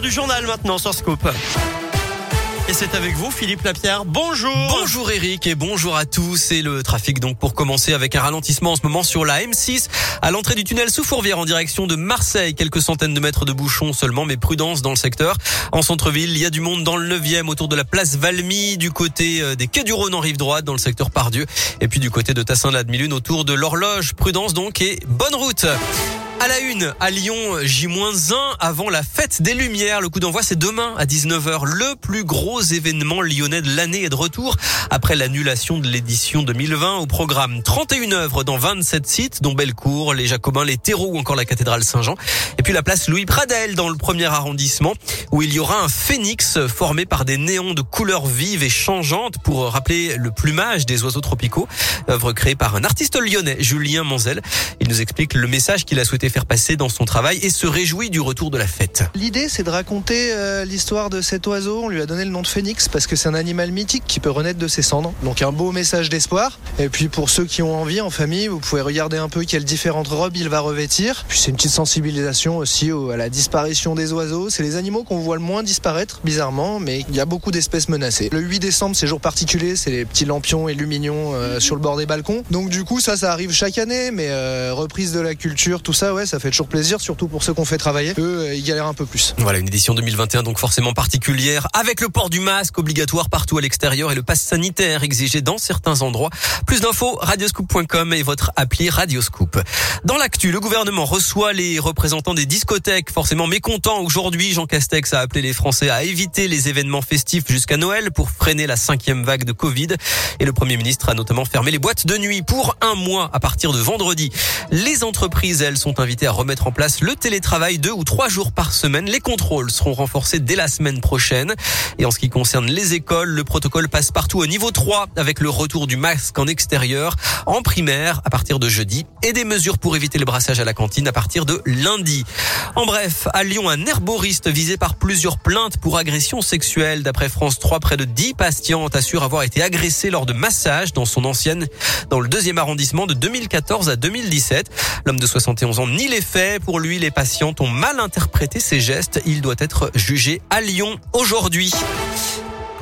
du journal maintenant sur Scoop. Et c'est avec vous, Philippe Lapierre. Bonjour. Bonjour Eric et bonjour à tous. Et le trafic donc pour commencer avec un ralentissement en ce moment sur la M6 à l'entrée du tunnel sous Fourvière en direction de Marseille. Quelques centaines de mètres de bouchons seulement, mais prudence dans le secteur. En centre-ville, il y a du monde dans le 9e autour de la place Valmy, du côté euh, des quais du Rhône en rive droite dans le secteur Pardieu. Et puis du côté de Tassin-la-Demi-Lune autour de l'horloge. Prudence donc et bonne route. À la une, à Lyon, J-1 avant la fête des Lumières. Le coup d'envoi, c'est demain à 19h. Le plus gros événement lyonnais de l'année est de retour après l'annulation de l'édition 2020 au programme 31 œuvres dans 27 sites, dont Bellecour, les Jacobins, les Terreaux ou encore la cathédrale Saint-Jean. Et puis la place Louis Pradel dans le premier arrondissement où il y aura un phénix formé par des néons de couleurs vives et changeantes pour rappeler le plumage des oiseaux tropicaux. Œuvre créée par un artiste lyonnais, Julien Manzel. Il nous explique le message qu'il a souhaité faire passer dans son travail et se réjouit du retour de la fête. L'idée, c'est de raconter euh, l'histoire de cet oiseau. On lui a donné le nom de phénix parce que c'est un animal mythique qui peut renaître de ses cendres. Donc un beau message d'espoir. Et puis pour ceux qui ont envie en famille, vous pouvez regarder un peu quelles différentes robes il va revêtir. Puis c'est une petite sensibilisation aussi à la disparition des oiseaux. C'est les animaux qu'on voit le moins disparaître, bizarrement, mais il y a beaucoup d'espèces menacées. Le 8 décembre, c'est jour particulier, c'est les petits lampions et lumignons euh, sur le bord des balcons. Donc du coup, ça, ça arrive chaque année, mais euh, reprise de la culture, tout ça, ouais, ça fait toujours plaisir, surtout pour ceux qu'on fait travailler. Eux, euh, ils galèrent un peu plus. Voilà, une édition 2021 donc forcément particulière, avec le port du masque obligatoire partout à l'extérieur et le pass sanitaire exigé dans certains endroits. Plus d'infos, radioscoop.com et votre appli Radioscoop. Dans l'actu, le gouvernement reçoit les représentants des discothèques, forcément mécontents aujourd'hui. Jean Castex a appelé les Français à éviter les événements festifs jusqu'à Noël pour freiner la cinquième vague de Covid. Et le Premier ministre a notamment fermé les boîtes de nuit pour un mois à partir de vendredi. Les entreprises, elles, sont invitées à remettre en place le télétravail deux ou trois jours par semaine. Les contrôles seront renforcés dès la semaine prochaine. Et en ce qui concerne les écoles, le protocole passe partout au niveau 3 avec le retour du masque en extérieur, en primaire à partir de jeudi et des mesures pour éviter le brassage à la cantine à partir de lundi. En bref, à Lyon, un herboriste visé par plusieurs plaintes pour agression sexuelle. D'après France 3, près de 10 patientes assurent avoir été agressées lors de massages dans son ancienne, dans le deuxième arrondissement de 2014 à 2017. L'homme de 71 ans nie les faits. Pour lui, les patientes ont mal interprété ses gestes. Il doit être jugé à Lyon aujourd'hui.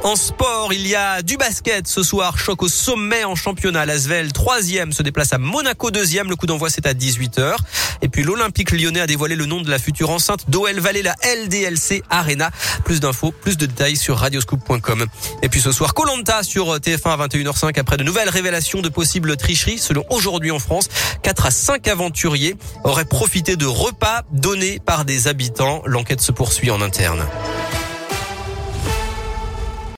En sport, il y a du basket ce soir. Choc au sommet en championnat. L'Asvel, troisième, se déplace à Monaco, deuxième. Le coup d'envoi, c'est à 18h. Et puis l'Olympique lyonnais a dévoilé le nom de la future enceinte d'OL Valley, la LDLC Arena. Plus d'infos, plus de détails sur radioscoop.com. Et puis ce soir, Colanta sur TF1 à 21h05 après de nouvelles révélations de possibles tricheries. Selon aujourd'hui en France, 4 à 5 aventuriers auraient profité de repas donnés par des habitants. L'enquête se poursuit en interne.